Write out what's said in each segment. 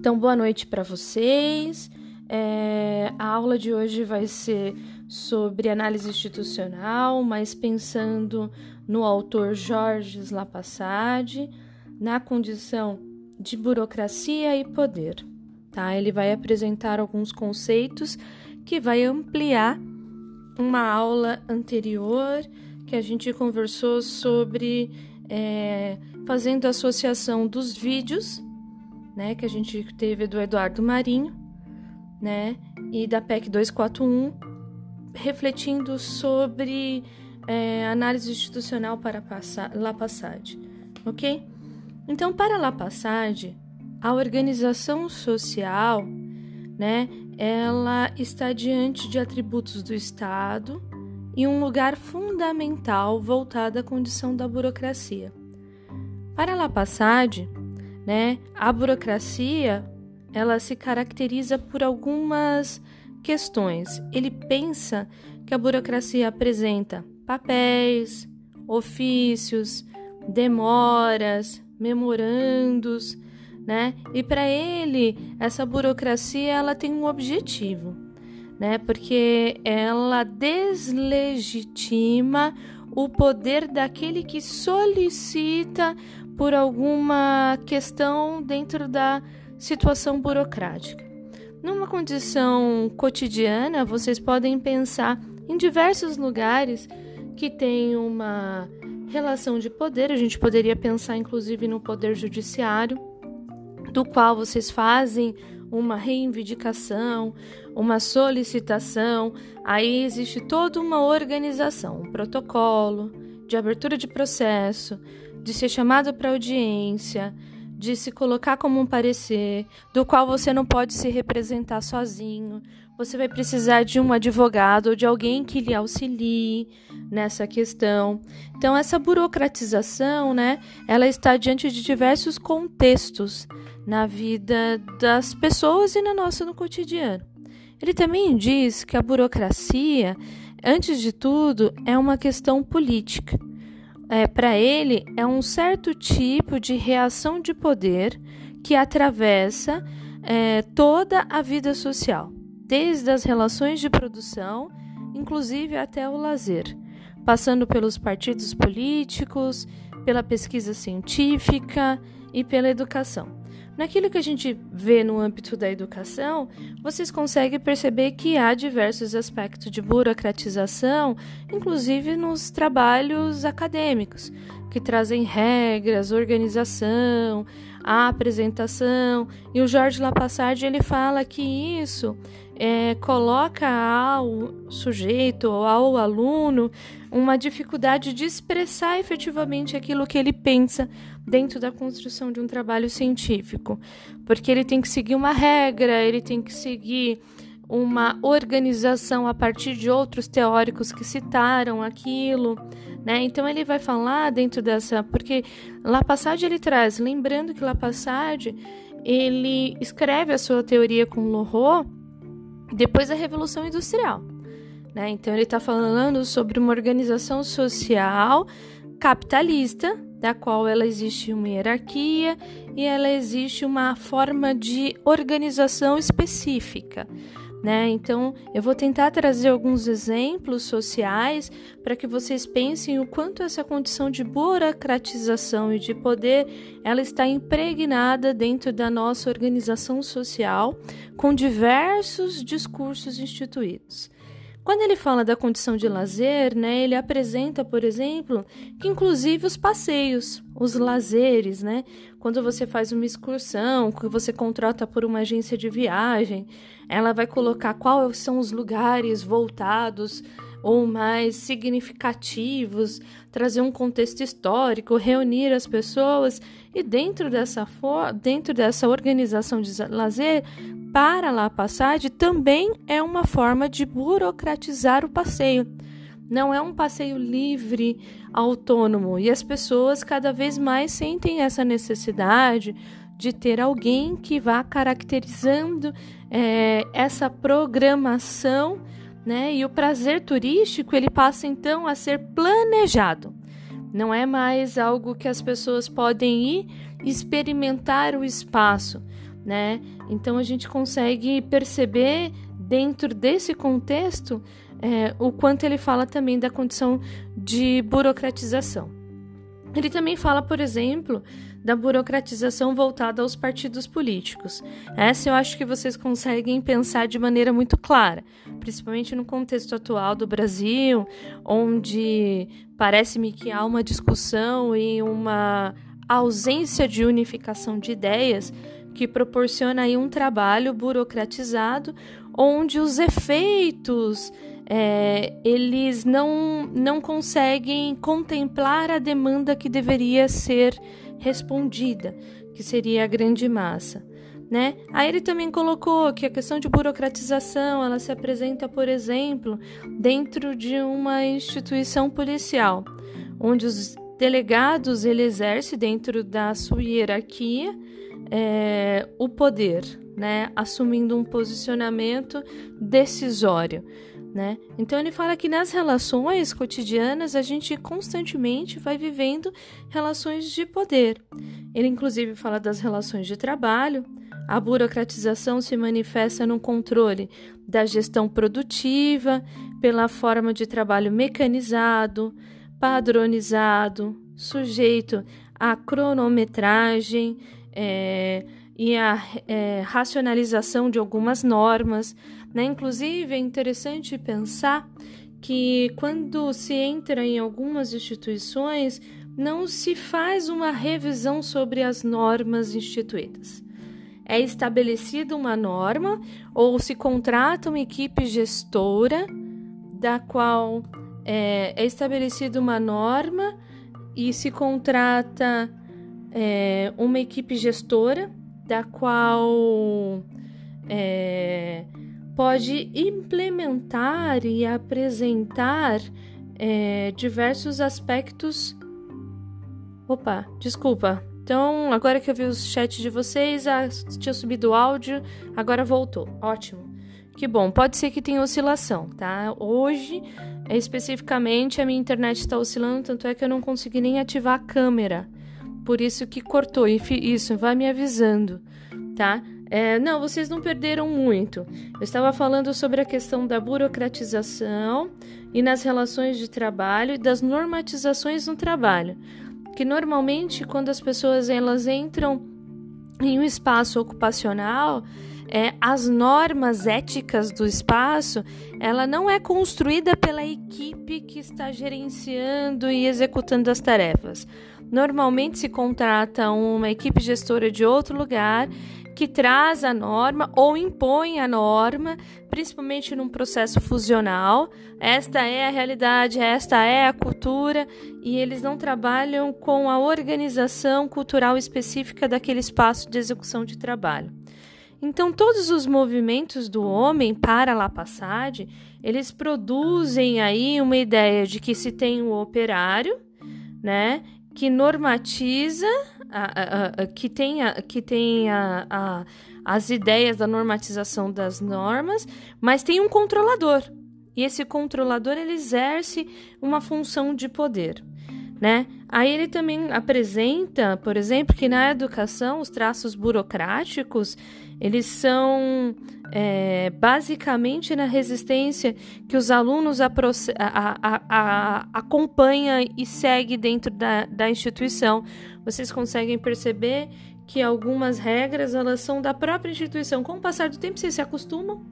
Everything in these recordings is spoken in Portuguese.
Então, boa noite para vocês. É, a aula de hoje vai ser sobre análise institucional, mas pensando no autor Jorge Lapassade, na condição de burocracia e poder. Tá? Ele vai apresentar alguns conceitos que vai ampliar uma aula anterior que a gente conversou sobre é, fazendo associação dos vídeos né, que a gente teve do Eduardo Marinho, né, e da PEC 241, refletindo sobre é, análise institucional para La Passade, ok? Então, para La Passade, a organização social, né, ela está diante de atributos do Estado e um lugar fundamental voltado à condição da burocracia. Para La Passade, né? A burocracia, ela se caracteriza por algumas questões. Ele pensa que a burocracia apresenta papéis, ofícios, demoras, memorandos, né? E para ele, essa burocracia ela tem um objetivo, né? Porque ela deslegitima o poder daquele que solicita por alguma questão dentro da situação burocrática. Numa condição cotidiana, vocês podem pensar em diversos lugares que têm uma relação de poder, a gente poderia pensar inclusive no poder judiciário, do qual vocês fazem uma reivindicação, uma solicitação, aí existe toda uma organização, um protocolo de abertura de processo, de ser chamado para audiência, de se colocar como um parecer, do qual você não pode se representar sozinho. Você vai precisar de um advogado ou de alguém que lhe auxilie nessa questão. Então essa burocratização, né, ela está diante de diversos contextos na vida das pessoas e na nossa no cotidiano. Ele também diz que a burocracia, antes de tudo, é uma questão política é, para ele é um certo tipo de reação de poder que atravessa é, toda a vida social, desde as relações de produção, inclusive até o lazer, passando pelos partidos políticos, pela pesquisa científica e pela educação. Naquilo que a gente vê no âmbito da educação, vocês conseguem perceber que há diversos aspectos de burocratização, inclusive nos trabalhos acadêmicos, que trazem regras, organização, a apresentação. E o Jorge Lapassade ele fala que isso é, coloca ao sujeito ou ao aluno uma dificuldade de expressar efetivamente aquilo que ele pensa dentro da construção de um trabalho científico, porque ele tem que seguir uma regra, ele tem que seguir uma organização a partir de outros teóricos que citaram aquilo, né? Então ele vai falar dentro dessa, porque Lapassade ele traz, lembrando que Lapassade ele escreve a sua teoria com Lorot depois da Revolução Industrial. Né? Então, ele está falando sobre uma organização social capitalista, da qual ela existe uma hierarquia e ela existe uma forma de organização específica. Né? Então, eu vou tentar trazer alguns exemplos sociais para que vocês pensem o quanto essa condição de burocratização e de poder ela está impregnada dentro da nossa organização social com diversos discursos instituídos. Quando ele fala da condição de lazer, né, ele apresenta, por exemplo, que inclusive os passeios, os lazeres, né, quando você faz uma excursão, que você contrata por uma agência de viagem, ela vai colocar quais são os lugares voltados ou mais significativos, trazer um contexto histórico, reunir as pessoas. E dentro dessa dentro dessa organização de lazer para La Passade também é uma forma de burocratizar o passeio. Não é um passeio livre, autônomo, e as pessoas cada vez mais sentem essa necessidade de ter alguém que vá caracterizando é, essa programação, né? E o prazer turístico ele passa então a ser planejado. Não é mais algo que as pessoas podem ir experimentar o espaço, né? Então a gente consegue perceber dentro desse contexto é, o quanto ele fala também da condição de burocratização. Ele também fala, por exemplo, da burocratização voltada aos partidos políticos. Essa eu acho que vocês conseguem pensar de maneira muito clara, principalmente no contexto atual do Brasil, onde parece-me que há uma discussão e uma ausência de unificação de ideias que proporciona aí um trabalho burocratizado onde os efeitos é, eles não, não conseguem contemplar a demanda que deveria ser respondida, que seria a grande massa. Né? Aí ele também colocou que a questão de burocratização ela se apresenta, por exemplo, dentro de uma instituição policial, onde os delegados ele exerce dentro da sua hierarquia é, o poder, né? assumindo um posicionamento decisório. Né? Então ele fala que nas relações cotidianas a gente constantemente vai vivendo relações de poder. Ele inclusive fala das relações de trabalho. A burocratização se manifesta no controle da gestão produtiva, pela forma de trabalho mecanizado, padronizado, sujeito à cronometragem é, e à é, racionalização de algumas normas né? Inclusive, é interessante pensar que quando se entra em algumas instituições, não se faz uma revisão sobre as normas instituídas. É estabelecida uma norma ou se contrata uma equipe gestora da qual é, é estabelecida uma norma e se contrata é, uma equipe gestora da qual é, pode implementar e apresentar é, diversos aspectos. Opa, desculpa. Então, agora que eu vi os chats de vocês, ah, tinha subido o áudio, agora voltou. Ótimo. Que bom. Pode ser que tenha oscilação, tá? Hoje, especificamente, a minha internet está oscilando, tanto é que eu não consegui nem ativar a câmera. Por isso que cortou. Isso, vai me avisando, tá? É, não, vocês não perderam muito. Eu estava falando sobre a questão da burocratização e nas relações de trabalho e das normatizações no trabalho. Que normalmente, quando as pessoas elas entram em um espaço ocupacional, é, as normas éticas do espaço, ela não é construída pela equipe que está gerenciando e executando as tarefas. Normalmente se contrata uma equipe gestora de outro lugar que traz a norma ou impõe a norma, principalmente num processo fusional. Esta é a realidade, esta é a cultura, e eles não trabalham com a organização cultural específica daquele espaço de execução de trabalho. Então, todos os movimentos do homem para La Passade, eles produzem aí uma ideia de que se tem um operário, né, que normatiza a, a, a, que tem, que tem as ideias da normatização das normas, mas tem um controlador. E esse controlador ele exerce uma função de poder. Né? Aí ele também apresenta, por exemplo, que na educação os traços burocráticos eles são é, basicamente na resistência que os alunos a, a, a, acompanham e seguem dentro da, da instituição. Vocês conseguem perceber que algumas regras elas são da própria instituição. Com o passar do tempo, vocês se acostumam,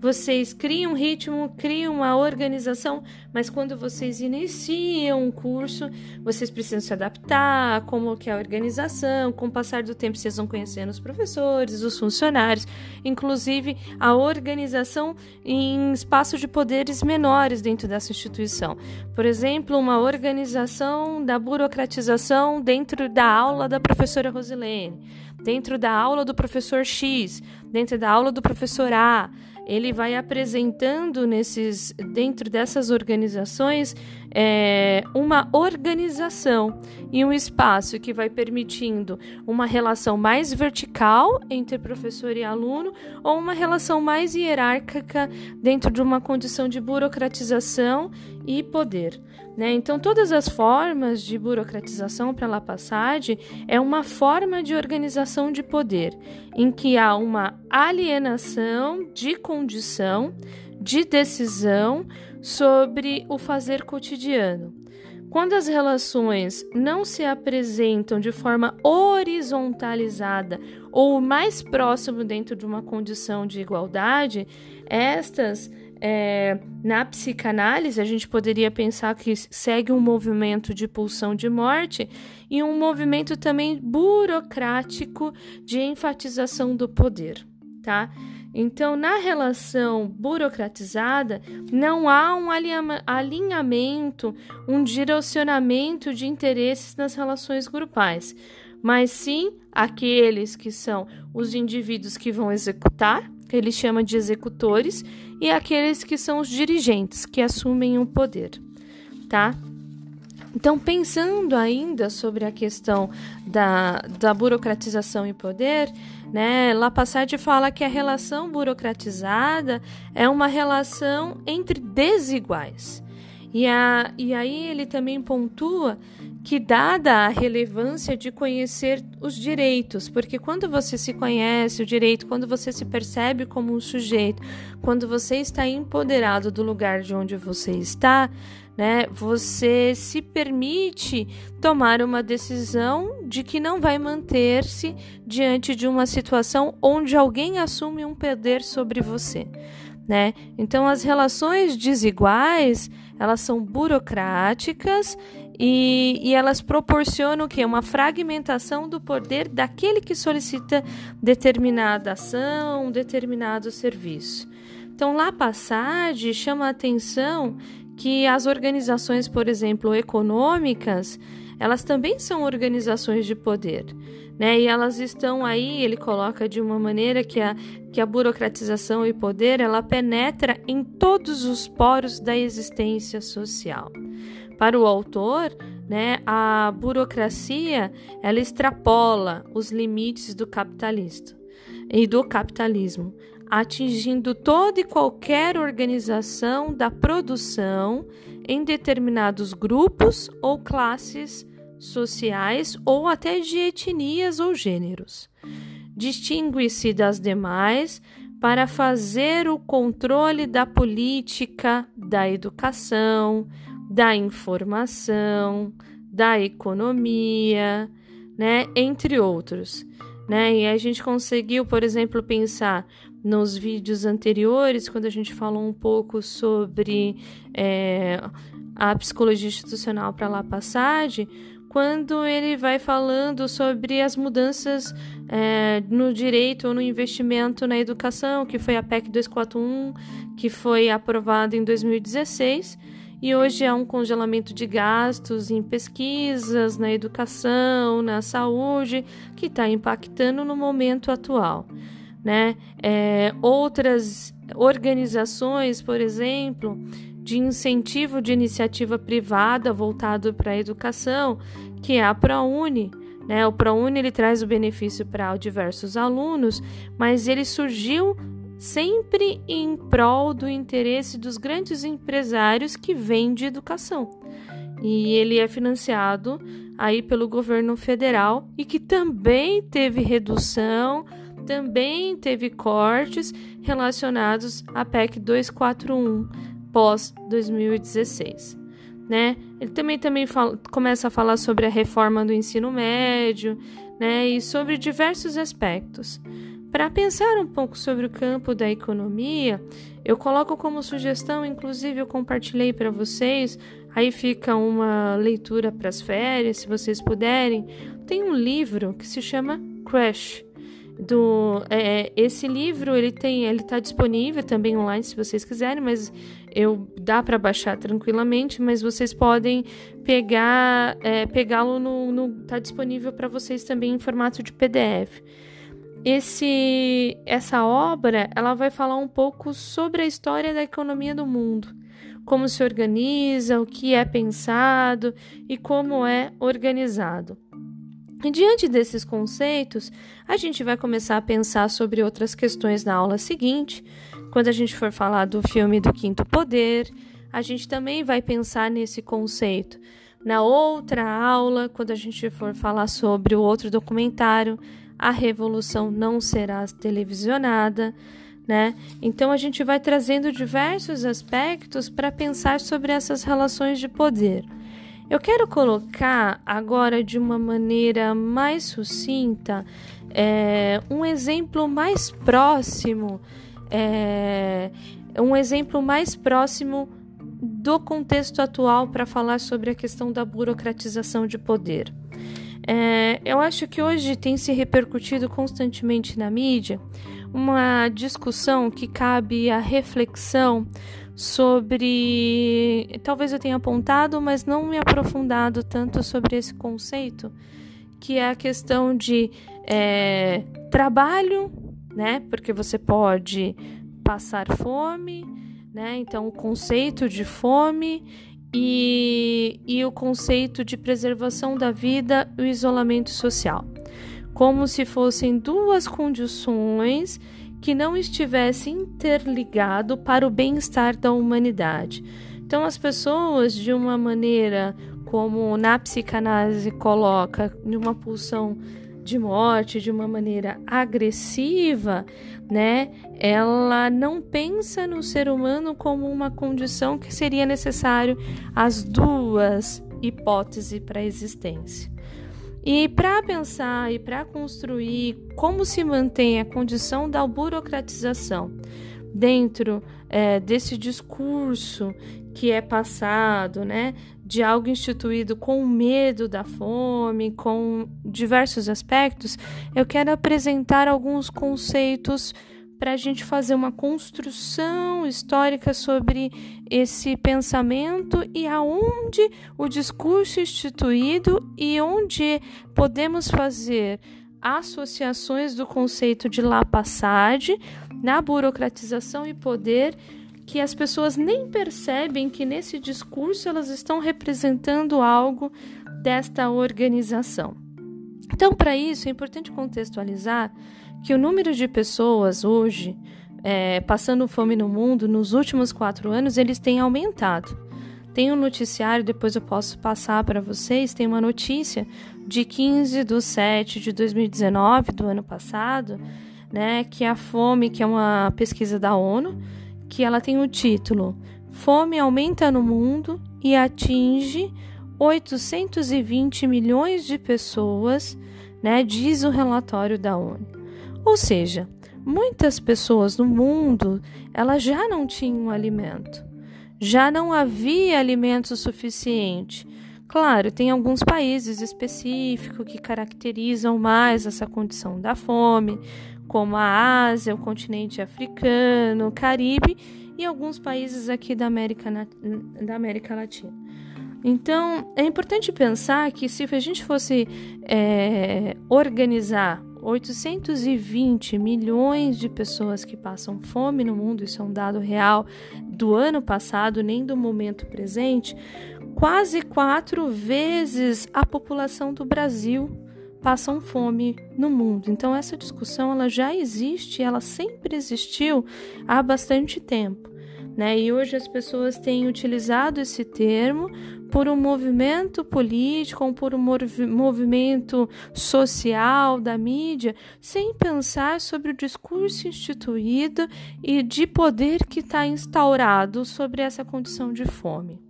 vocês criam um ritmo, criam uma organização, mas quando vocês iniciam um curso, vocês precisam se adaptar, como que é a organização. Com o passar do tempo, vocês vão conhecendo os professores, os funcionários, inclusive a organização em espaços de poderes menores dentro dessa instituição. Por exemplo, uma organização da burocratização dentro da aula da professora Rosilene dentro da aula do professor X, dentro da aula do professor A. Ele vai apresentando nesses dentro dessas organizações é, uma organização e um espaço que vai permitindo uma relação mais vertical entre professor e aluno ou uma relação mais hierárquica dentro de uma condição de burocratização e poder. Né? Então, todas as formas de burocratização para La Passade é uma forma de organização de poder, em que há uma alienação de condição, de decisão sobre o fazer cotidiano. Quando as relações não se apresentam de forma horizontalizada ou mais próximo dentro de uma condição de igualdade, estas é, na psicanálise, a gente poderia pensar que segue um movimento de pulsão de morte e um movimento também burocrático de enfatização do poder, tá? Então, na relação burocratizada, não há um alinhamento, um direcionamento de interesses nas relações grupais, mas sim aqueles que são os indivíduos que vão executar que ele chama de executores, e aqueles que são os dirigentes, que assumem o poder, tá? Então, pensando ainda sobre a questão da, da burocratização e poder, né, Lapassade fala que a relação burocratizada é uma relação entre desiguais. E, a, e aí ele também pontua que, dada a relevância de conhecer os direitos, porque quando você se conhece o direito, quando você se percebe como um sujeito, quando você está empoderado do lugar de onde você está, né, você se permite tomar uma decisão de que não vai manter-se diante de uma situação onde alguém assume um poder sobre você. Né? Então, as relações desiguais elas são burocráticas e, e elas proporcionam que? Uma fragmentação do poder daquele que solicita determinada ação, determinado serviço. Então, lá Passage chama a atenção que as organizações, por exemplo, econômicas, elas também são organizações de poder. Né? E elas estão aí, ele coloca de uma maneira que a, que a burocratização e poder ela penetra em todos os poros da existência social. Para o autor, né, a burocracia ela extrapola os limites do capitalista e do capitalismo, atingindo toda e qualquer organização da produção em determinados grupos ou classes sociais ou até de etnias ou gêneros. Distingue-se das demais para fazer o controle da política, da educação, da informação, da economia, né, entre outros. Né? E a gente conseguiu, por exemplo, pensar nos vídeos anteriores, quando a gente falou um pouco sobre é, a psicologia institucional para La Passage, quando ele vai falando sobre as mudanças é, no direito ou no investimento na educação, que foi a PEC 241, que foi aprovada em 2016 e hoje há um congelamento de gastos em pesquisas, na educação, na saúde, que está impactando no momento atual. Né? É, outras organizações, por exemplo, de incentivo de iniciativa privada voltado para a educação, que é a ProUni. Né? O ProUni ele traz o benefício para diversos alunos, mas ele surgiu sempre em prol do interesse dos grandes empresários que vendem educação. E ele é financiado aí pelo governo federal e que também teve redução, também teve cortes relacionados à PEC 241 pós 2016. Né? Ele também, também fala, começa a falar sobre a reforma do ensino médio né? e sobre diversos aspectos. Para pensar um pouco sobre o campo da economia, eu coloco como sugestão, inclusive eu compartilhei para vocês, aí fica uma leitura para as férias, se vocês puderem. Tem um livro que se chama Crash. Do, é, esse livro ele tem ele está disponível também online se vocês quiserem mas eu dá para baixar tranquilamente mas vocês podem pegar é, pegá-lo no, no tá disponível para vocês também em formato de PDF esse essa obra ela vai falar um pouco sobre a história da economia do mundo, como se organiza, o que é pensado e como é organizado. E diante desses conceitos, a gente vai começar a pensar sobre outras questões na aula seguinte. Quando a gente for falar do filme do Quinto Poder, a gente também vai pensar nesse conceito. Na outra aula, quando a gente for falar sobre o outro documentário, A Revolução Não Será Televisionada, né? Então a gente vai trazendo diversos aspectos para pensar sobre essas relações de poder. Eu quero colocar agora de uma maneira mais sucinta é, um exemplo mais próximo, é, um exemplo mais próximo do contexto atual para falar sobre a questão da burocratização de poder. É, eu acho que hoje tem se repercutido constantemente na mídia uma discussão que cabe à reflexão sobre. Talvez eu tenha apontado, mas não me aprofundado tanto sobre esse conceito, que é a questão de é, trabalho, né? Porque você pode passar fome, né? Então, o conceito de fome e, e o conceito de preservação da vida e o isolamento social, como se fossem duas condições que não estivesse interligado para o bem-estar da humanidade. Então, as pessoas, de uma maneira como na psicanálise coloca, de uma pulsão de morte de uma maneira agressiva, né? Ela não pensa no ser humano como uma condição que seria necessário as duas hipóteses para a existência. E para pensar e para construir como se mantém a condição da burocratização dentro é, desse discurso que é passado, né, de algo instituído com medo da fome, com diversos aspectos, eu quero apresentar alguns conceitos para a gente fazer uma construção histórica sobre esse pensamento e aonde o discurso instituído e onde podemos fazer associações do conceito de la passade na burocratização e poder que as pessoas nem percebem que nesse discurso elas estão representando algo desta organização. Então, para isso, é importante contextualizar que o número de pessoas hoje é, passando fome no mundo nos últimos quatro anos eles têm aumentado. Tem um noticiário, depois eu posso passar para vocês. Tem uma notícia de 15 de 7 de 2019, do ano passado, né? Que a fome, que é uma pesquisa da ONU, que ela tem o título Fome aumenta no mundo e atinge 820 milhões de pessoas, né? Diz o relatório da ONU. Ou seja, muitas pessoas no mundo elas já não tinham alimento, já não havia alimento suficiente. Claro, tem alguns países específicos que caracterizam mais essa condição da fome, como a Ásia, o continente africano, o Caribe e alguns países aqui da América, da América Latina. Então, é importante pensar que se a gente fosse é, organizar 820 milhões de pessoas que passam fome no mundo, isso é um dado real do ano passado, nem do momento presente, quase quatro vezes a população do Brasil passam fome no mundo. Então essa discussão ela já existe, ela sempre existiu há bastante tempo. Né? E hoje as pessoas têm utilizado esse termo por um movimento político ou por um movimento social da mídia, sem pensar sobre o discurso instituído e de poder que está instaurado sobre essa condição de fome.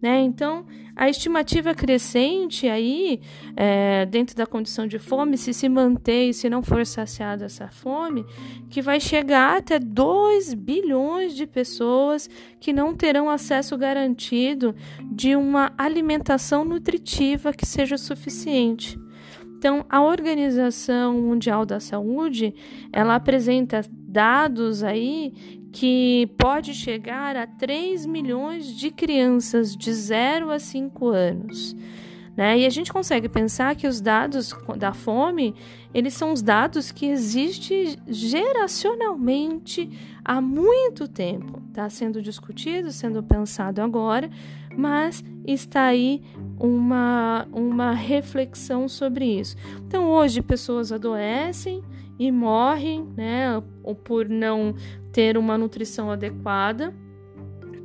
Né? Então, a estimativa crescente aí, é, dentro da condição de fome, se se manter e se não for saciada essa fome, que vai chegar até 2 bilhões de pessoas que não terão acesso garantido de uma alimentação nutritiva que seja suficiente. Então, a Organização Mundial da Saúde, ela apresenta dados aí que pode chegar a 3 milhões de crianças de 0 a 5 anos. Né? E a gente consegue pensar que os dados da fome, eles são os dados que existem geracionalmente há muito tempo. Está sendo discutido, sendo pensado agora, mas está aí uma, uma reflexão sobre isso. Então, hoje, pessoas adoecem e morrem, né, por não ter uma nutrição adequada.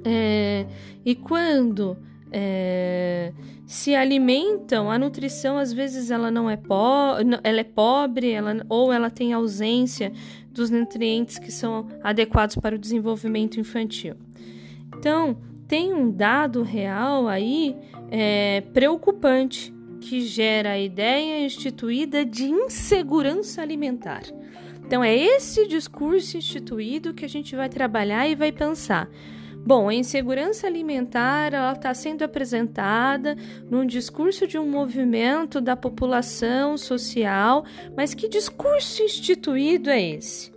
É, e quando é, se alimentam, a nutrição às vezes ela não é pobre, ela é pobre, ela, ou ela tem ausência dos nutrientes que são adequados para o desenvolvimento infantil. Então, tem um dado real aí é, preocupante que gera a ideia instituída de insegurança alimentar. Então, é esse discurso instituído que a gente vai trabalhar e vai pensar. Bom, a insegurança alimentar está sendo apresentada num discurso de um movimento da população social, mas que discurso instituído é esse?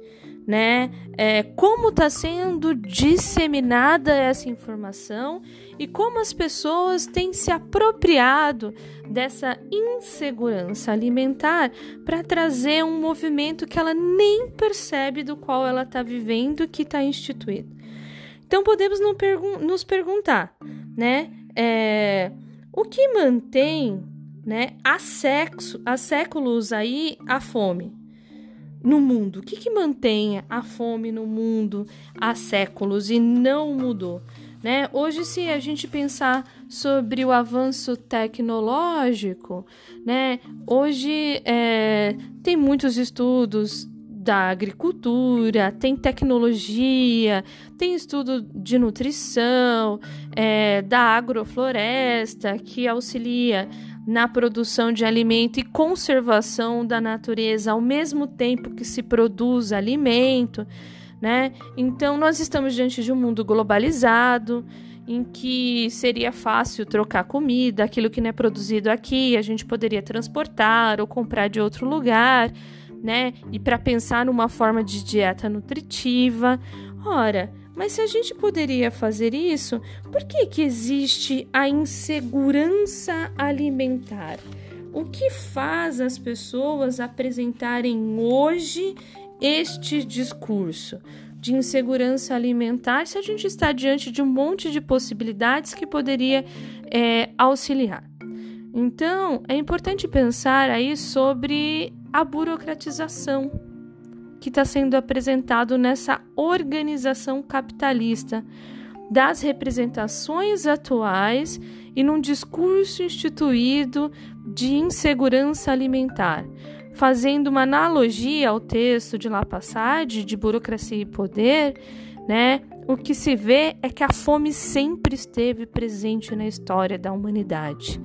Né? É, como está sendo disseminada essa informação e como as pessoas têm se apropriado dessa insegurança alimentar para trazer um movimento que ela nem percebe do qual ela está vivendo que está instituído. Então podemos nos perguntar, né? É, o que mantém, né, há, sexo, há séculos aí a fome no mundo? O que, que mantém a fome no mundo há séculos e não mudou? Né? Hoje, se a gente pensar sobre o avanço tecnológico, né? hoje é, tem muitos estudos da agricultura, tem tecnologia, tem estudo de nutrição, é, da agrofloresta, que auxilia na produção de alimento e conservação da natureza ao mesmo tempo que se produz alimento, né? Então nós estamos diante de um mundo globalizado em que seria fácil trocar comida, aquilo que não é produzido aqui, a gente poderia transportar ou comprar de outro lugar né? E para pensar numa forma de dieta nutritiva. Ora, mas se a gente poderia fazer isso, por que, que existe a insegurança alimentar? O que faz as pessoas apresentarem hoje este discurso de insegurança alimentar se a gente está diante de um monte de possibilidades que poderia é, auxiliar? Então, é importante pensar aí sobre a burocratização que está sendo apresentado nessa organização capitalista das representações atuais e num discurso instituído de insegurança alimentar, fazendo uma analogia ao texto de La Passade de burocracia e poder, né? O que se vê é que a fome sempre esteve presente na história da humanidade.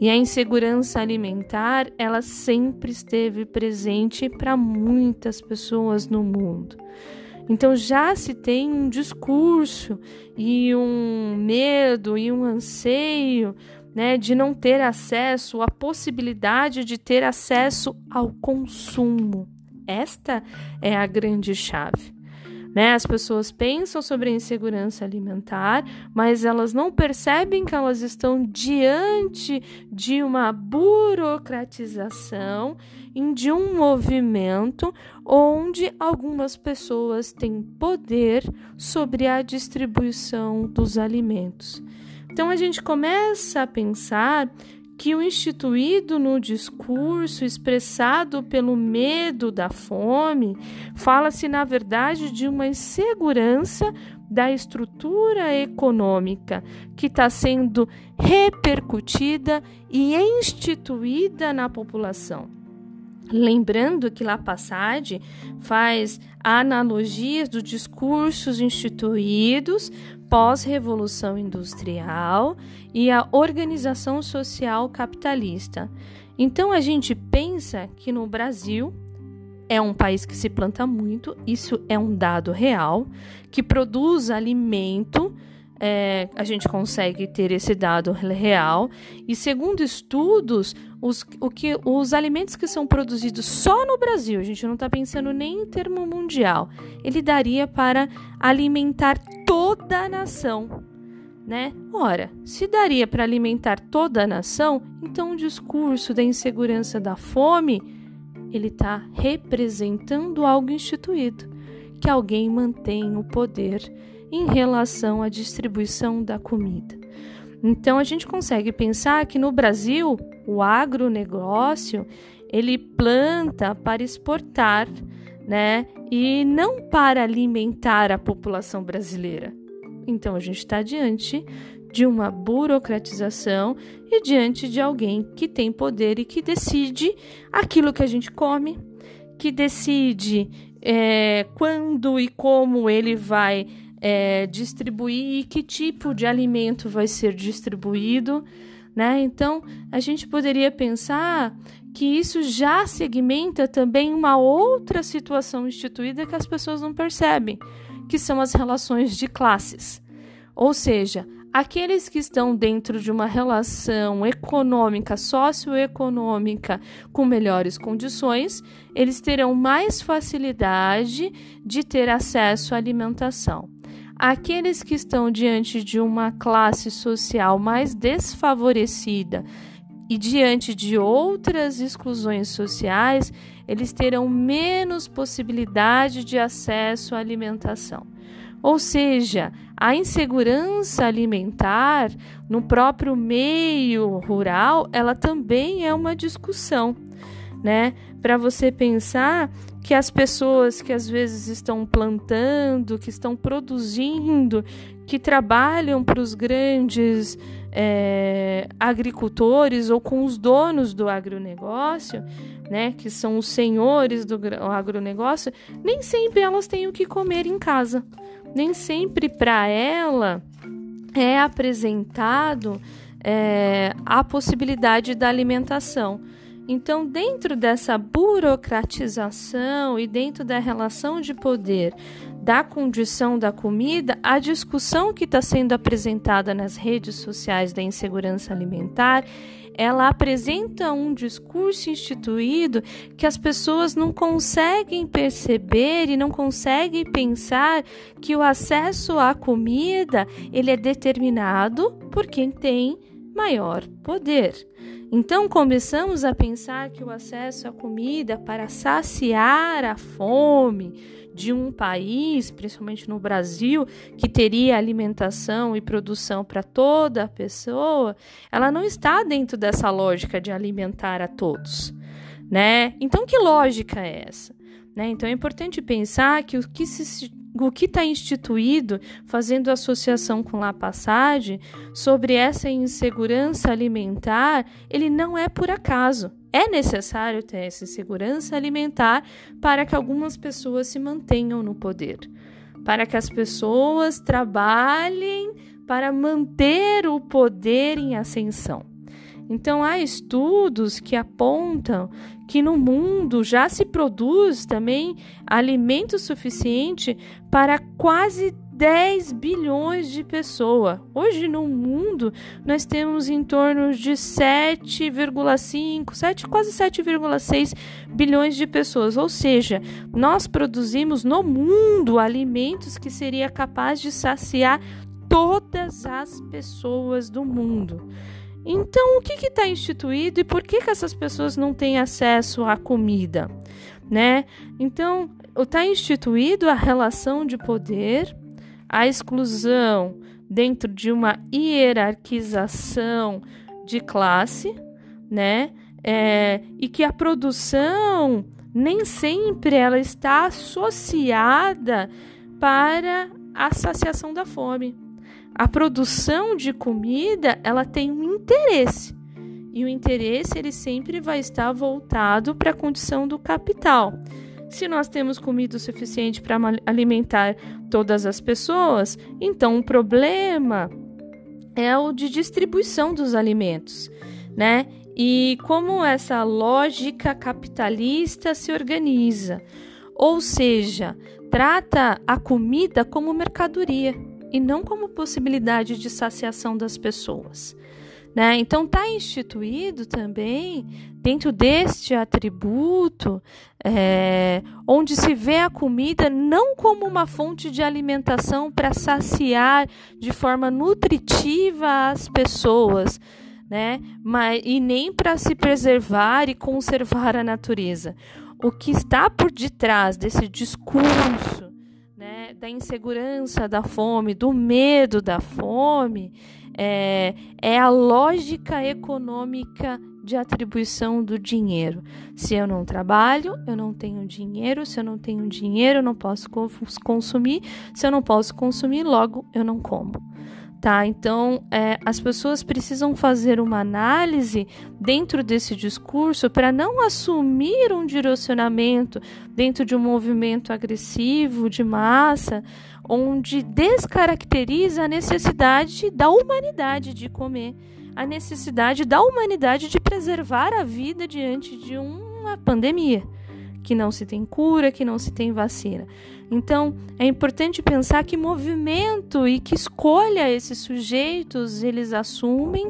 E a insegurança alimentar, ela sempre esteve presente para muitas pessoas no mundo. Então já se tem um discurso e um medo e um anseio né, de não ter acesso, a possibilidade de ter acesso ao consumo. Esta é a grande chave. Né? As pessoas pensam sobre a insegurança alimentar, mas elas não percebem que elas estão diante de uma burocratização, de um movimento onde algumas pessoas têm poder sobre a distribuição dos alimentos. Então a gente começa a pensar que o instituído no discurso expressado pelo medo da fome fala-se, na verdade, de uma insegurança da estrutura econômica que está sendo repercutida e instituída na população. Lembrando que La Passade faz analogias dos discursos instituídos pós-revolução industrial e a organização social capitalista. Então a gente pensa que no Brasil é um país que se planta muito, isso é um dado real, que produz alimento é, a gente consegue ter esse dado real. E segundo estudos, os, o que, os alimentos que são produzidos só no Brasil, a gente não está pensando nem em termo mundial, ele daria para alimentar toda a nação. né? Ora, se daria para alimentar toda a nação, então o discurso da insegurança da fome ele está representando algo instituído, que alguém mantém o poder em relação à distribuição da comida. Então a gente consegue pensar que no Brasil o agronegócio ele planta para exportar, né? E não para alimentar a população brasileira. Então a gente está diante de uma burocratização e diante de alguém que tem poder e que decide aquilo que a gente come, que decide é, quando e como ele vai é, distribuir e que tipo de alimento vai ser distribuído. Né? Então, a gente poderia pensar que isso já segmenta também uma outra situação instituída que as pessoas não percebem, que são as relações de classes. Ou seja, aqueles que estão dentro de uma relação econômica, socioeconômica com melhores condições, eles terão mais facilidade de ter acesso à alimentação. Aqueles que estão diante de uma classe social mais desfavorecida e diante de outras exclusões sociais, eles terão menos possibilidade de acesso à alimentação. Ou seja, a insegurança alimentar no próprio meio rural, ela também é uma discussão, né? Para você pensar que as pessoas que às vezes estão plantando, que estão produzindo, que trabalham para os grandes é, agricultores ou com os donos do agronegócio, né, que são os senhores do agronegócio, nem sempre elas têm o que comer em casa nem sempre para ela é apresentado é, a possibilidade da alimentação. Então, dentro dessa burocratização e dentro da relação de poder da condição da comida, a discussão que está sendo apresentada nas redes sociais da insegurança alimentar ela apresenta um discurso instituído que as pessoas não conseguem perceber e não conseguem pensar que o acesso à comida ele é determinado por quem tem maior poder. Então começamos a pensar que o acesso à comida para saciar a fome de um país, principalmente no Brasil, que teria alimentação e produção para toda a pessoa, ela não está dentro dessa lógica de alimentar a todos, né? Então que lógica é essa? Né? Então é importante pensar que o que se o que está instituído, fazendo associação com La Passage, sobre essa insegurança alimentar, ele não é por acaso. É necessário ter essa segurança alimentar para que algumas pessoas se mantenham no poder, para que as pessoas trabalhem para manter o poder em ascensão. Então, há estudos que apontam que no mundo já se produz também alimento suficiente para quase 10 bilhões de pessoas. Hoje no mundo nós temos em torno de 7,5, 7, quase 7,6 bilhões de pessoas. Ou seja, nós produzimos no mundo alimentos que seria capaz de saciar todas as pessoas do mundo. Então, o que está instituído e por que, que essas pessoas não têm acesso à comida? Né? Então, está instituído a relação de poder a exclusão dentro de uma hierarquização de classe, né? É, e que a produção nem sempre ela está associada para a saciação da fome. A produção de comida ela tem um interesse e o interesse ele sempre vai estar voltado para a condição do capital. Se nós temos comida o suficiente para alimentar todas as pessoas, então o problema é o de distribuição dos alimentos, né? E como essa lógica capitalista se organiza, ou seja, trata a comida como mercadoria e não como possibilidade de saciação das pessoas. Né? Então está instituído também dentro deste atributo, é, onde se vê a comida não como uma fonte de alimentação para saciar de forma nutritiva as pessoas, né? Mas, e nem para se preservar e conservar a natureza. O que está por detrás desse discurso né, da insegurança da fome, do medo da fome, é, é a lógica econômica de atribuição do dinheiro. Se eu não trabalho, eu não tenho dinheiro. Se eu não tenho dinheiro, eu não posso consumir. Se eu não posso consumir, logo eu não como tá? Então, é, as pessoas precisam fazer uma análise dentro desse discurso para não assumir um direcionamento dentro de um movimento agressivo de massa, onde descaracteriza a necessidade da humanidade de comer, a necessidade da humanidade de preservar a vida diante de uma pandemia que não se tem cura, que não se tem vacina. Então, é importante pensar que movimento e que escolha esses sujeitos eles assumem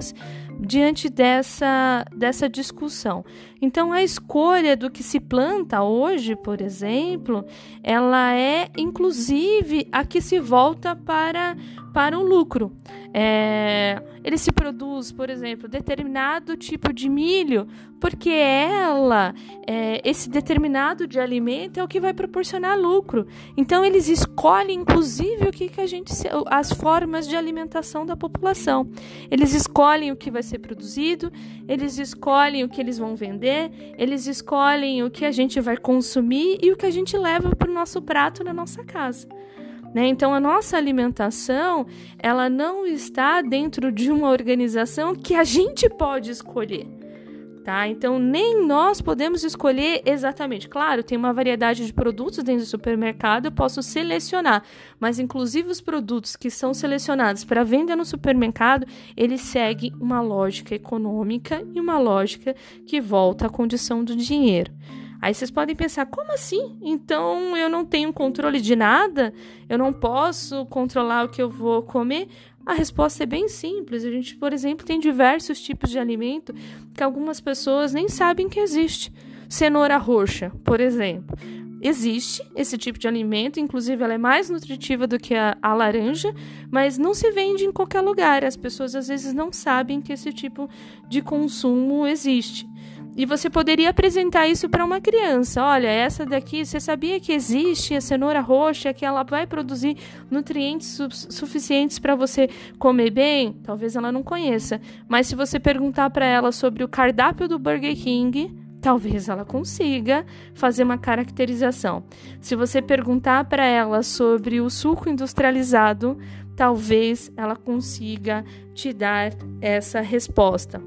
diante dessa, dessa discussão. Então, a escolha do que se planta hoje, por exemplo, ela é inclusive a que se volta para, para o lucro. É, ele se produz, por exemplo, determinado tipo de milho, porque ela, é, esse determinado de alimento é o que vai proporcionar lucro. Então eles escolhem, inclusive, o que, que a gente, as formas de alimentação da população. Eles escolhem o que vai ser produzido, eles escolhem o que eles vão vender, eles escolhem o que a gente vai consumir e o que a gente leva para o nosso prato na nossa casa. Né? Então, a nossa alimentação ela não está dentro de uma organização que a gente pode escolher. Tá? Então, nem nós podemos escolher exatamente. Claro, tem uma variedade de produtos dentro do supermercado, eu posso selecionar, mas inclusive os produtos que são selecionados para venda no supermercado, eles seguem uma lógica econômica e uma lógica que volta à condição do dinheiro. Aí vocês podem pensar, como assim? Então eu não tenho controle de nada? Eu não posso controlar o que eu vou comer? A resposta é bem simples. A gente, por exemplo, tem diversos tipos de alimento que algumas pessoas nem sabem que existe. Cenoura roxa, por exemplo. Existe esse tipo de alimento, inclusive ela é mais nutritiva do que a, a, laranja, mas não se vende em qualquer lugar. As pessoas às vezes não sabem que esse tipo de consumo existe. E você poderia apresentar isso para uma criança. Olha, essa daqui, você sabia que existe a cenoura roxa, que ela vai produzir nutrientes su suficientes para você comer bem? Talvez ela não conheça. Mas se você perguntar para ela sobre o cardápio do Burger King, talvez ela consiga fazer uma caracterização. Se você perguntar para ela sobre o suco industrializado, talvez ela consiga te dar essa resposta.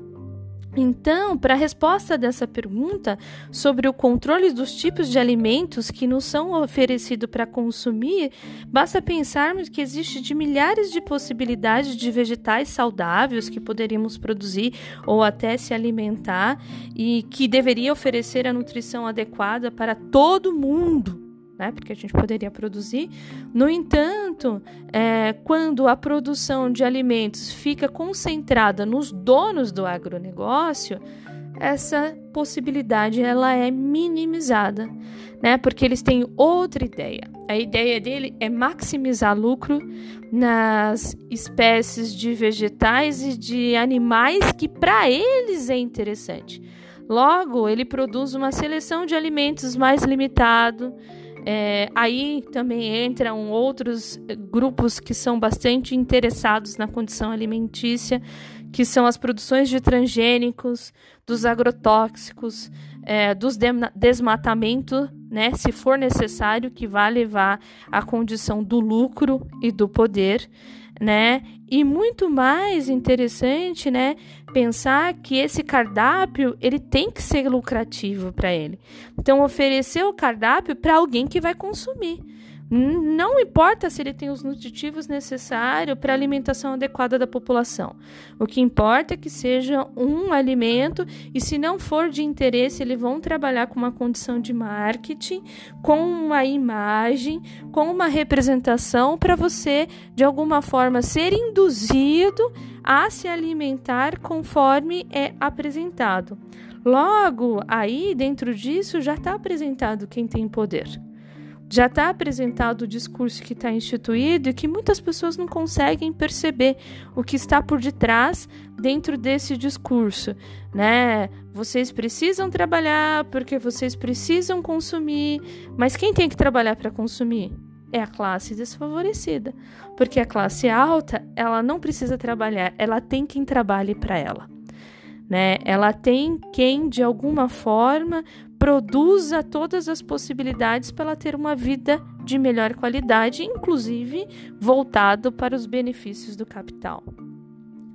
Então, para a resposta dessa pergunta sobre o controle dos tipos de alimentos que nos são oferecidos para consumir, basta pensarmos que existe de milhares de possibilidades de vegetais saudáveis que poderíamos produzir ou até se alimentar e que deveria oferecer a nutrição adequada para todo mundo né? Porque a gente poderia produzir. No entanto, é, quando a produção de alimentos fica concentrada nos donos do agronegócio, essa possibilidade ela é minimizada, né? Porque eles têm outra ideia. A ideia dele é maximizar lucro nas espécies de vegetais e de animais que para eles é interessante. Logo, ele produz uma seleção de alimentos mais limitado, é, aí também entram outros grupos que são bastante interessados na condição alimentícia, que são as produções de transgênicos, dos agrotóxicos, é, dos desmatamento, né, se for necessário, que vai levar à condição do lucro e do poder né? E muito mais interessante, né, pensar que esse cardápio ele tem que ser lucrativo para ele. Então oferecer o cardápio para alguém que vai consumir. Não importa se ele tem os nutritivos necessários para a alimentação adequada da população. O que importa é que seja um alimento e, se não for de interesse, eles vão trabalhar com uma condição de marketing, com uma imagem, com uma representação para você, de alguma forma, ser induzido a se alimentar conforme é apresentado. Logo, aí dentro disso já está apresentado quem tem poder já está apresentado o discurso que está instituído e que muitas pessoas não conseguem perceber o que está por detrás dentro desse discurso, né? Vocês precisam trabalhar porque vocês precisam consumir, mas quem tem que trabalhar para consumir? É a classe desfavorecida, porque a classe alta, ela não precisa trabalhar, ela tem quem trabalhe para ela. Né? Ela tem quem de alguma forma produza todas as possibilidades para ela ter uma vida de melhor qualidade, inclusive voltado para os benefícios do capital.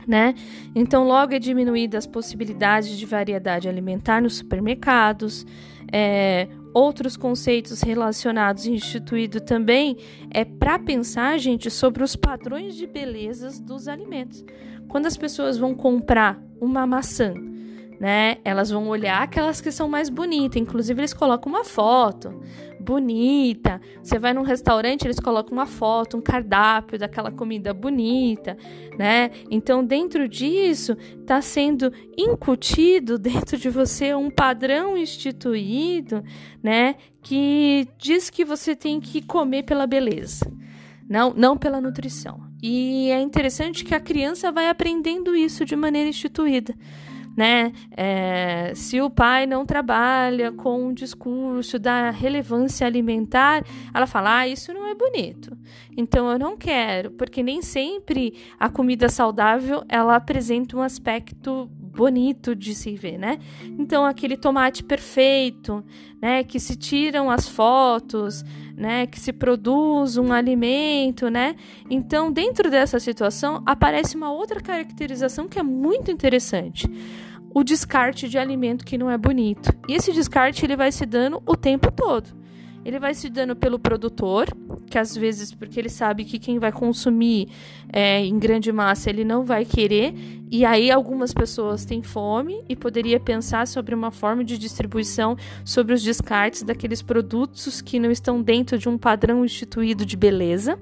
Né? Então, logo é diminuída as possibilidades de variedade alimentar nos supermercados, é, outros conceitos relacionados e instituído também é para pensar, gente, sobre os padrões de belezas dos alimentos. Quando as pessoas vão comprar uma maçã, né? Elas vão olhar aquelas que são mais bonitas. Inclusive, eles colocam uma foto bonita. Você vai num restaurante, eles colocam uma foto, um cardápio daquela comida bonita, né? Então, dentro disso, está sendo incutido dentro de você um padrão instituído, né? Que diz que você tem que comer pela beleza, não, não pela nutrição. E é interessante que a criança vai aprendendo isso de maneira instituída né? É, se o pai não trabalha com um discurso da relevância alimentar, ela fala: ah, isso não é bonito. Então eu não quero, porque nem sempre a comida saudável ela apresenta um aspecto bonito de se ver, né? Então aquele tomate perfeito, né, que se tiram as fotos, né, que se produz um alimento, né? Então, dentro dessa situação aparece uma outra caracterização que é muito interessante o descarte de alimento que não é bonito. E esse descarte ele vai se dando o tempo todo. Ele vai se dando pelo produtor, que às vezes, porque ele sabe que quem vai consumir é, em grande massa ele não vai querer, e aí algumas pessoas têm fome e poderia pensar sobre uma forma de distribuição sobre os descartes daqueles produtos que não estão dentro de um padrão instituído de beleza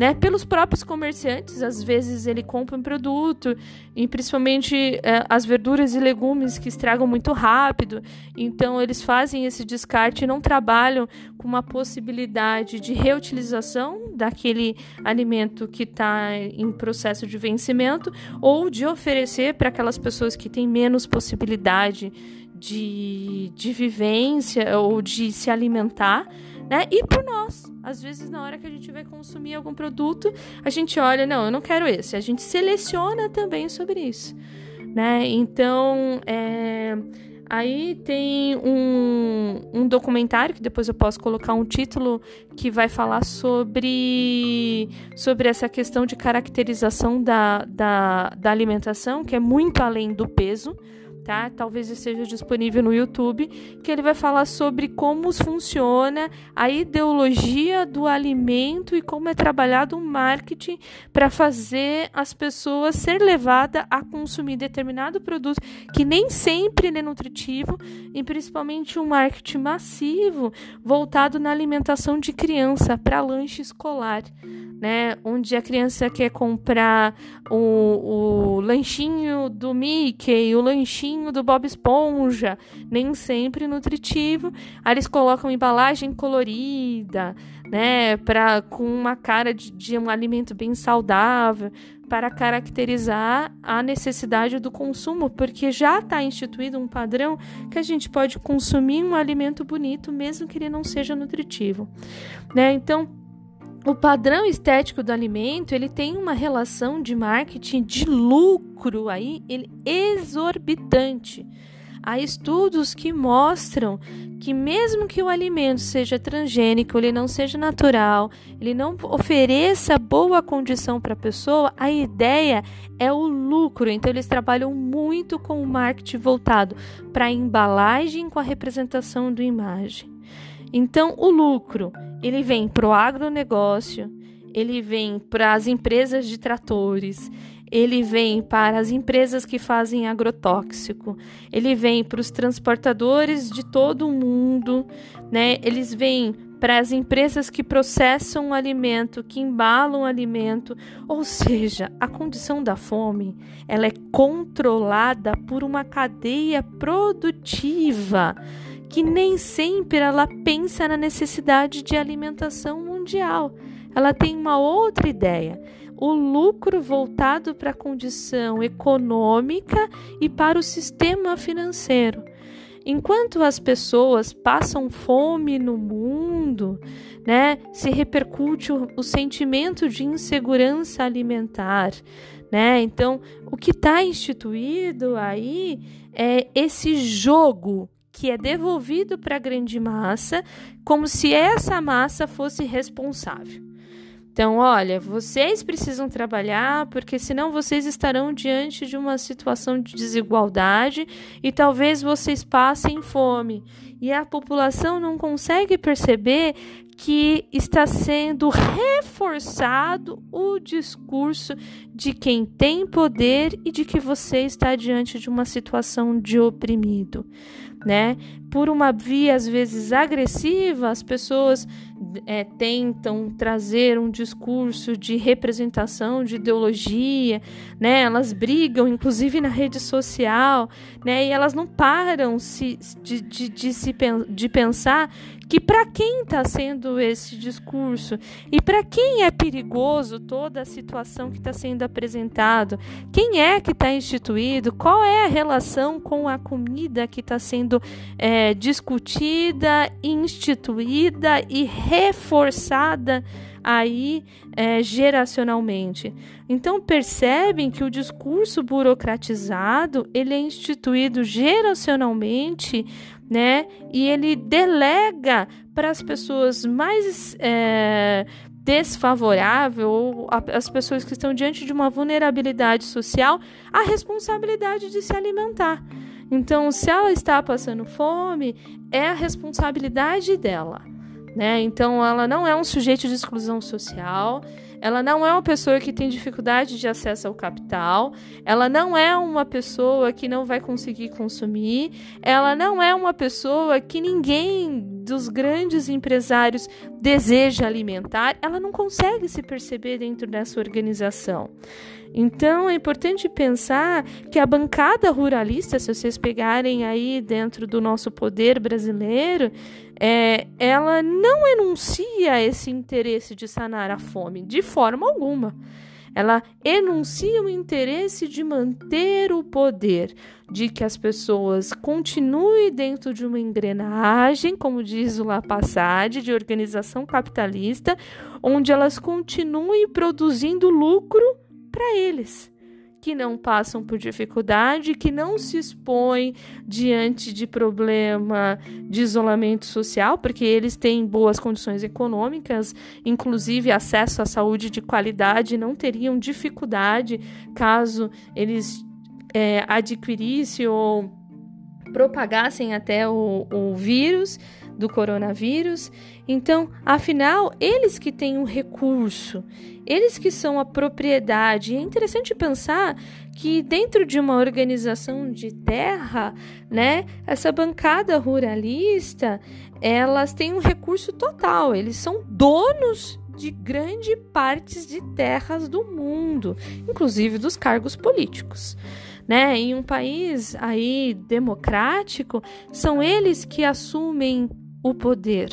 né? Pelos próprios comerciantes, às vezes ele compra um produto, e principalmente é, as verduras e legumes que estragam muito rápido, então eles fazem esse descarte e não trabalham com uma possibilidade de reutilização daquele alimento que está em processo de vencimento ou de oferecer para aquelas pessoas que têm menos possibilidade de, de vivência ou de se alimentar né? E por nós. Às vezes, na hora que a gente vai consumir algum produto, a gente olha, não, eu não quero esse. A gente seleciona também sobre isso, né? Então, é... Aí tem um, um documentário que depois eu posso colocar um título que vai falar sobre, sobre essa questão de caracterização da, da, da alimentação, que é muito além do peso tá? Talvez esteja disponível no YouTube, que ele vai falar sobre como funciona a ideologia do alimento e como é trabalhado o marketing para fazer as pessoas ser levadas a consumir determinado produto que nem sempre é nutritivo e principalmente um marketing massivo voltado na alimentação de criança para lanche escolar né? Onde a criança quer comprar o, o lanchinho do Mickey, o lanchinho do Bob Esponja, nem sempre nutritivo. Aí eles colocam embalagem colorida, né? Pra, com uma cara de, de um alimento bem saudável, para caracterizar a necessidade do consumo, porque já está instituído um padrão que a gente pode consumir um alimento bonito, mesmo que ele não seja nutritivo, né? Então o padrão estético do alimento ele tem uma relação de marketing de lucro aí ele exorbitante. Há estudos que mostram que mesmo que o alimento seja transgênico, ele não seja natural, ele não ofereça boa condição para a pessoa, a ideia é o lucro. Então eles trabalham muito com o marketing voltado para a embalagem com a representação do imagem. Então, o lucro, ele vem para o agronegócio, ele vem para as empresas de tratores, ele vem para as empresas que fazem agrotóxico, ele vem para os transportadores de todo o mundo, né? Eles vêm para as empresas que processam alimento, que embalam alimento, ou seja, a condição da fome, ela é controlada por uma cadeia produtiva que nem sempre ela pensa na necessidade de alimentação mundial. Ela tem uma outra ideia o lucro voltado para a condição econômica e para o sistema financeiro. Enquanto as pessoas passam fome no mundo, né, se repercute o, o sentimento de insegurança alimentar, né? Então, o que está instituído aí é esse jogo que é devolvido para a grande massa, como se essa massa fosse responsável. Então, olha, vocês precisam trabalhar porque senão vocês estarão diante de uma situação de desigualdade e talvez vocês passem fome. E a população não consegue perceber que está sendo reforçado o discurso de quem tem poder e de que você está diante de uma situação de oprimido, né? Por uma via às vezes agressiva, as pessoas é, tentam trazer um discurso de representação, de ideologia, né? Elas brigam, inclusive na rede social, né? E elas não param se, de, de, de, se, de pensar que para quem está sendo esse discurso e para quem é perigoso toda a situação que está sendo apresentado, quem é que está instituído, qual é a relação com a comida que está sendo é, discutida, instituída e reforçada aí é, geracionalmente. Então percebem que o discurso burocratizado ele é instituído geracionalmente, né? E ele delega para as pessoas mais é, desfavorável ou as pessoas que estão diante de uma vulnerabilidade social a responsabilidade de se alimentar. Então, se ela está passando fome, é a responsabilidade dela né? Então ela não é um sujeito de exclusão social, ela não é uma pessoa que tem dificuldade de acesso ao capital, ela não é uma pessoa que não vai conseguir consumir, ela não é uma pessoa que ninguém dos grandes empresários deseja alimentar, ela não consegue se perceber dentro dessa organização. Então é importante pensar que a bancada ruralista, se vocês pegarem aí dentro do nosso poder brasileiro, é, ela não enuncia esse interesse de sanar a fome de forma alguma. Ela enuncia o interesse de manter o poder, de que as pessoas continuem dentro de uma engrenagem, como diz o La Passade, de organização capitalista, onde elas continuem produzindo lucro para eles que não passam por dificuldade, que não se expõem diante de problema de isolamento social, porque eles têm boas condições econômicas, inclusive acesso à saúde de qualidade, não teriam dificuldade caso eles é, adquirissem ou propagassem até o, o vírus do coronavírus. Então, afinal, eles que têm o um recurso, eles que são a propriedade. É interessante pensar que dentro de uma organização de terra, né, essa bancada ruralista, elas têm um recurso total, eles são donos de grande partes de terras do mundo, inclusive dos cargos políticos. Né? Em um país aí democrático, são eles que assumem o poder.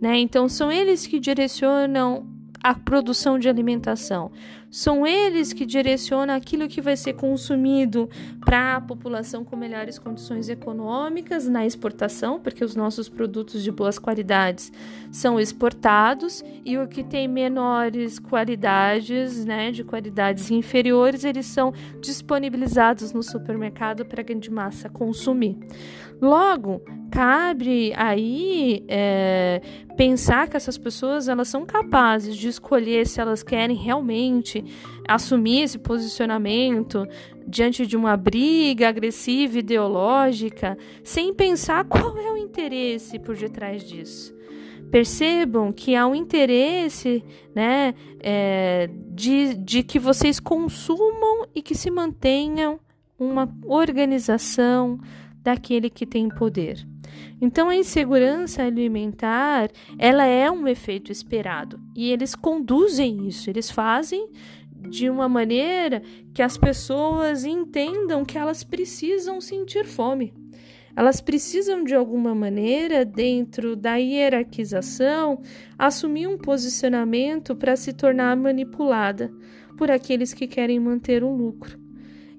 Né? Então, são eles que direcionam a produção de alimentação. São eles que direcionam aquilo que vai ser consumido para a população com melhores condições econômicas na exportação, porque os nossos produtos de boas qualidades são exportados e o que tem menores qualidades, né, de qualidades inferiores, eles são disponibilizados no supermercado para a grande massa consumir. Logo, cabe aí é, pensar que essas pessoas elas são capazes de escolher se elas querem realmente assumir esse posicionamento diante de uma briga agressiva ideológica, sem pensar qual é o interesse por detrás disso. Percebam que há um interesse né, é, de, de que vocês consumam e que se mantenham uma organização daquele que tem poder. Então a insegurança alimentar, ela é um efeito esperado e eles conduzem isso, eles fazem de uma maneira que as pessoas entendam que elas precisam sentir fome. Elas precisam, de alguma maneira, dentro da hierarquização, assumir um posicionamento para se tornar manipulada por aqueles que querem manter um lucro.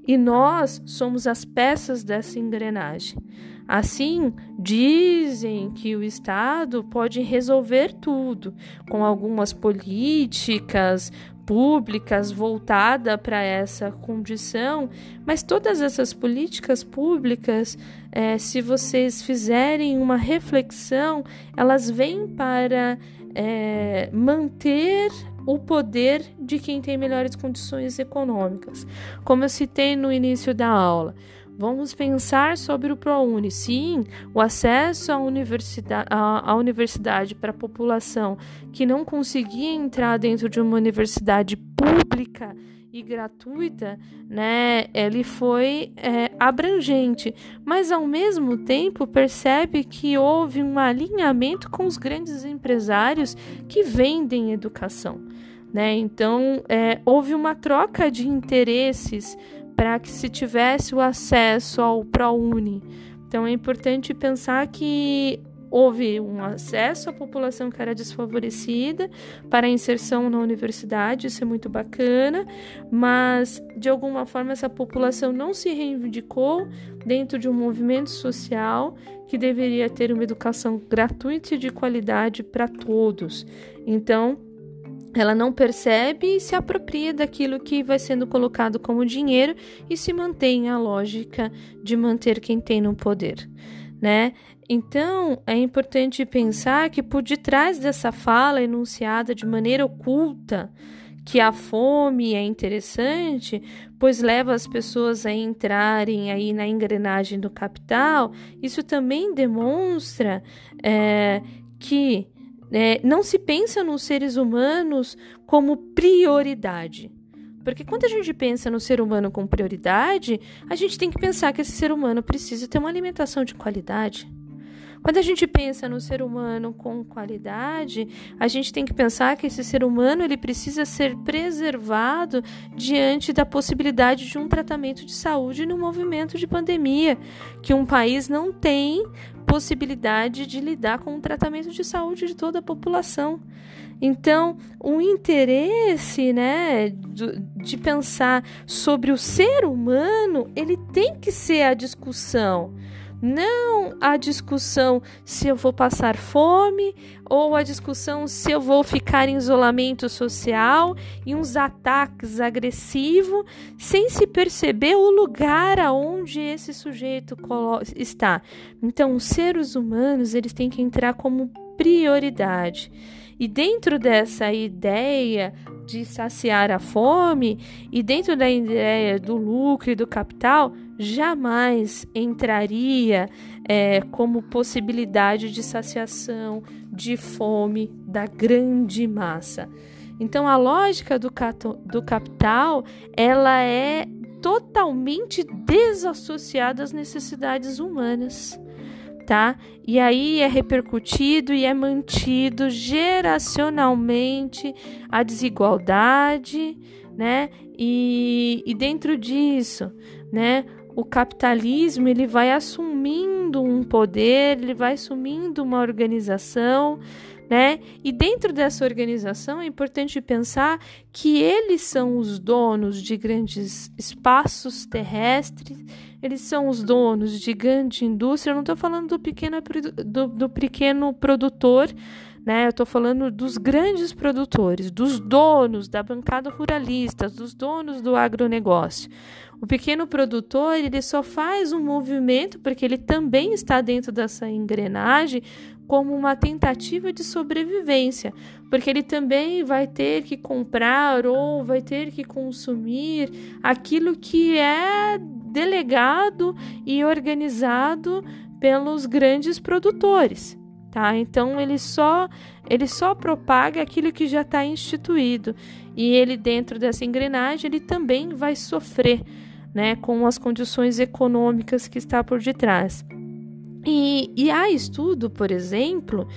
E nós somos as peças dessa engrenagem. Assim, dizem que o Estado pode resolver tudo com algumas políticas públicas voltada para essa condição, mas todas essas políticas públicas, é, se vocês fizerem uma reflexão, elas vêm para é, manter o poder de quem tem melhores condições econômicas. Como eu citei no início da aula, Vamos pensar sobre o ProUni. Sim, o acesso à universidade, à, à universidade para a população que não conseguia entrar dentro de uma universidade pública e gratuita, né? Ele foi é, abrangente, mas ao mesmo tempo percebe que houve um alinhamento com os grandes empresários que vendem educação, né? Então é, houve uma troca de interesses para que se tivesse o acesso ao ProUni. Então é importante pensar que houve um acesso à população que era desfavorecida para a inserção na universidade, isso é muito bacana, mas de alguma forma essa população não se reivindicou dentro de um movimento social que deveria ter uma educação gratuita e de qualidade para todos. Então, ela não percebe e se apropria daquilo que vai sendo colocado como dinheiro e se mantém a lógica de manter quem tem no poder, né? Então, é importante pensar que por detrás dessa fala enunciada de maneira oculta, que a fome é interessante, pois leva as pessoas a entrarem aí na engrenagem do capital, isso também demonstra é, que é, não se pensa nos seres humanos como prioridade. Porque quando a gente pensa no ser humano com prioridade, a gente tem que pensar que esse ser humano precisa ter uma alimentação de qualidade. Quando a gente pensa no ser humano com qualidade, a gente tem que pensar que esse ser humano ele precisa ser preservado diante da possibilidade de um tratamento de saúde no movimento de pandemia, que um país não tem possibilidade de lidar com o tratamento de saúde de toda a população. Então, o interesse, né, de pensar sobre o ser humano, ele tem que ser a discussão não a discussão se eu vou passar fome ou a discussão se eu vou ficar em isolamento social e uns ataques agressivos sem se perceber o lugar aonde esse sujeito está. Então, os seres humanos eles têm que entrar como prioridade. E dentro dessa ideia de saciar a fome e dentro da ideia do lucro e do capital, jamais entraria é, como possibilidade de saciação de fome da grande massa. Então, a lógica do, do capital ela é totalmente desassociada às necessidades humanas. Tá? E aí é repercutido e é mantido geracionalmente a desigualdade, né? E, e dentro disso, né? O capitalismo ele vai assumindo um poder, ele vai assumindo uma organização, né? E dentro dessa organização é importante pensar que eles são os donos de grandes espaços terrestres, eles são os donos de grande indústria. Eu não estou falando do pequeno, do, do pequeno produtor, né? Eu estou falando dos grandes produtores, dos donos da bancada ruralista, dos donos do agronegócio. O pequeno produtor ele só faz um movimento porque ele também está dentro dessa engrenagem como uma tentativa de sobrevivência, porque ele também vai ter que comprar ou vai ter que consumir aquilo que é delegado e organizado pelos grandes produtores. Tá? Então ele só ele só propaga aquilo que já está instituído e ele dentro dessa engrenagem ele também vai sofrer, né, com as condições econômicas que está por detrás. E, e há estudo, por exemplo,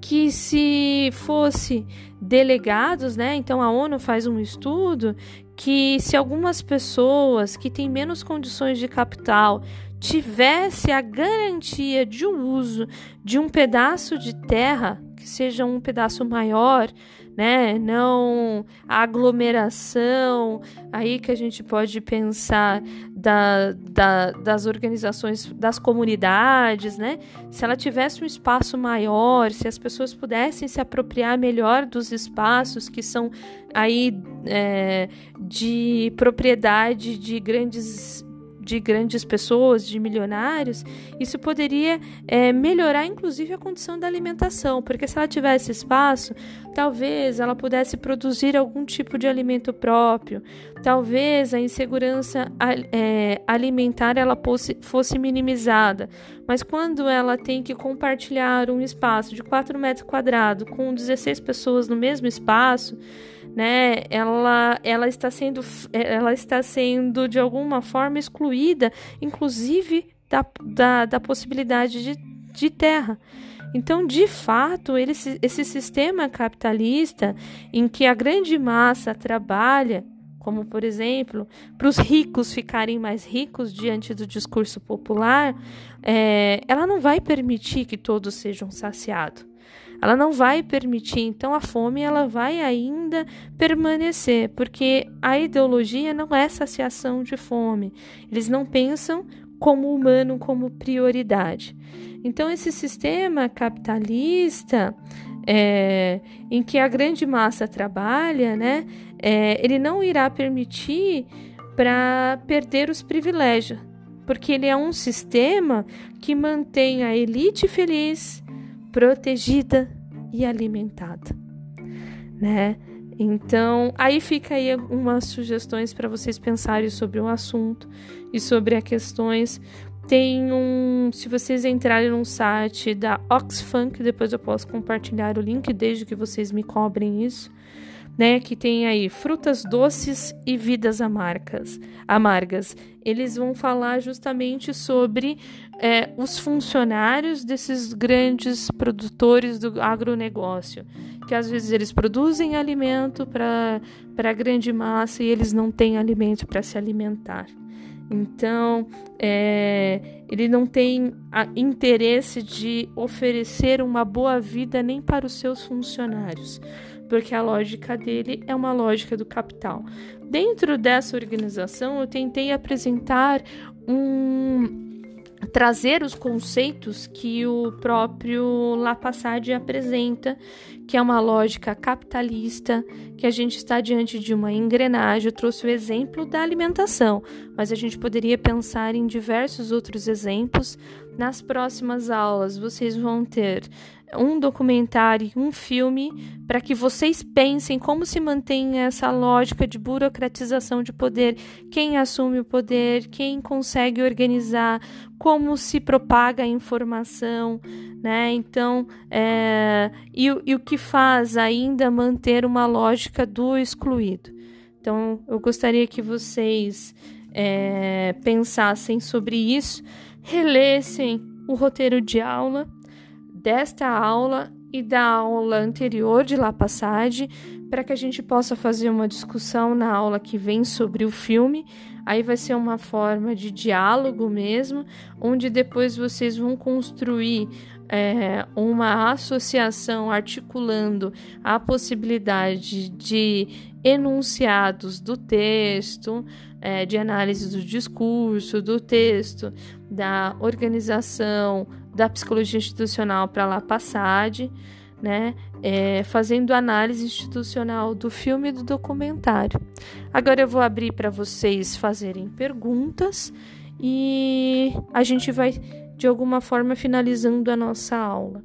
que se fosse delegados, né? Então a ONU faz um estudo que se algumas pessoas que têm menos condições de capital tivesse a garantia de uso de um pedaço de terra que seja um pedaço maior, né? Não a aglomeração, aí que a gente pode pensar da, da, das organizações, das comunidades, né? Se ela tivesse um espaço maior, se as pessoas pudessem se apropriar melhor dos espaços que são aí é, de propriedade de grandes de grandes pessoas, de milionários, isso poderia é, melhorar inclusive a condição da alimentação, porque se ela tivesse espaço, talvez ela pudesse produzir algum tipo de alimento próprio, talvez a insegurança é, alimentar ela fosse, fosse minimizada, mas quando ela tem que compartilhar um espaço de 4 metros quadrados com 16 pessoas no mesmo espaço, né? Ela, ela está sendo, ela está sendo de alguma forma excluída, inclusive da, da, da possibilidade de, de terra. Então, de fato, ele, esse sistema capitalista em que a grande massa trabalha, como por exemplo, para os ricos ficarem mais ricos diante do discurso popular, é, ela não vai permitir que todos sejam saciados ela não vai permitir, então a fome ela vai ainda permanecer, porque a ideologia não é saciação de fome. Eles não pensam como humano como prioridade. Então esse sistema capitalista é, em que a grande massa trabalha, né, é, ele não irá permitir para perder os privilégios, porque ele é um sistema que mantém a elite feliz protegida e alimentada, né? Então, aí fica aí umas sugestões para vocês pensarem sobre o assunto e sobre as questões. Tem um, se vocês entrarem no site da Oxfam, que depois eu posso compartilhar o link desde que vocês me cobrem isso né, que tem aí frutas doces e vidas amargas. amargas. Eles vão falar justamente sobre é, os funcionários desses grandes produtores do agronegócio, que às vezes eles produzem alimento para a grande massa e eles não têm alimento para se alimentar. Então, é, ele não tem interesse de oferecer uma boa vida nem para os seus funcionários porque a lógica dele é uma lógica do capital. Dentro dessa organização, eu tentei apresentar um trazer os conceitos que o próprio Lapassade apresenta, que é uma lógica capitalista, que a gente está diante de uma engrenagem. Eu trouxe o exemplo da alimentação, mas a gente poderia pensar em diversos outros exemplos. Nas próximas aulas, vocês vão ter um documentário, um filme, para que vocês pensem como se mantém essa lógica de burocratização de poder, quem assume o poder, quem consegue organizar, como se propaga a informação, né? Então, é, e, e o que faz ainda manter uma lógica do excluído. Então, eu gostaria que vocês é, pensassem sobre isso, relessem o roteiro de aula desta aula e da aula anterior de La Passage, para que a gente possa fazer uma discussão na aula que vem sobre o filme. Aí vai ser uma forma de diálogo mesmo, onde depois vocês vão construir é, uma associação articulando a possibilidade de enunciados do texto, é, de análise do discurso, do texto, da organização, da psicologia institucional para lá Passade, né? É, fazendo análise institucional do filme e do documentário. Agora eu vou abrir para vocês fazerem perguntas e a gente vai de alguma forma finalizando a nossa aula.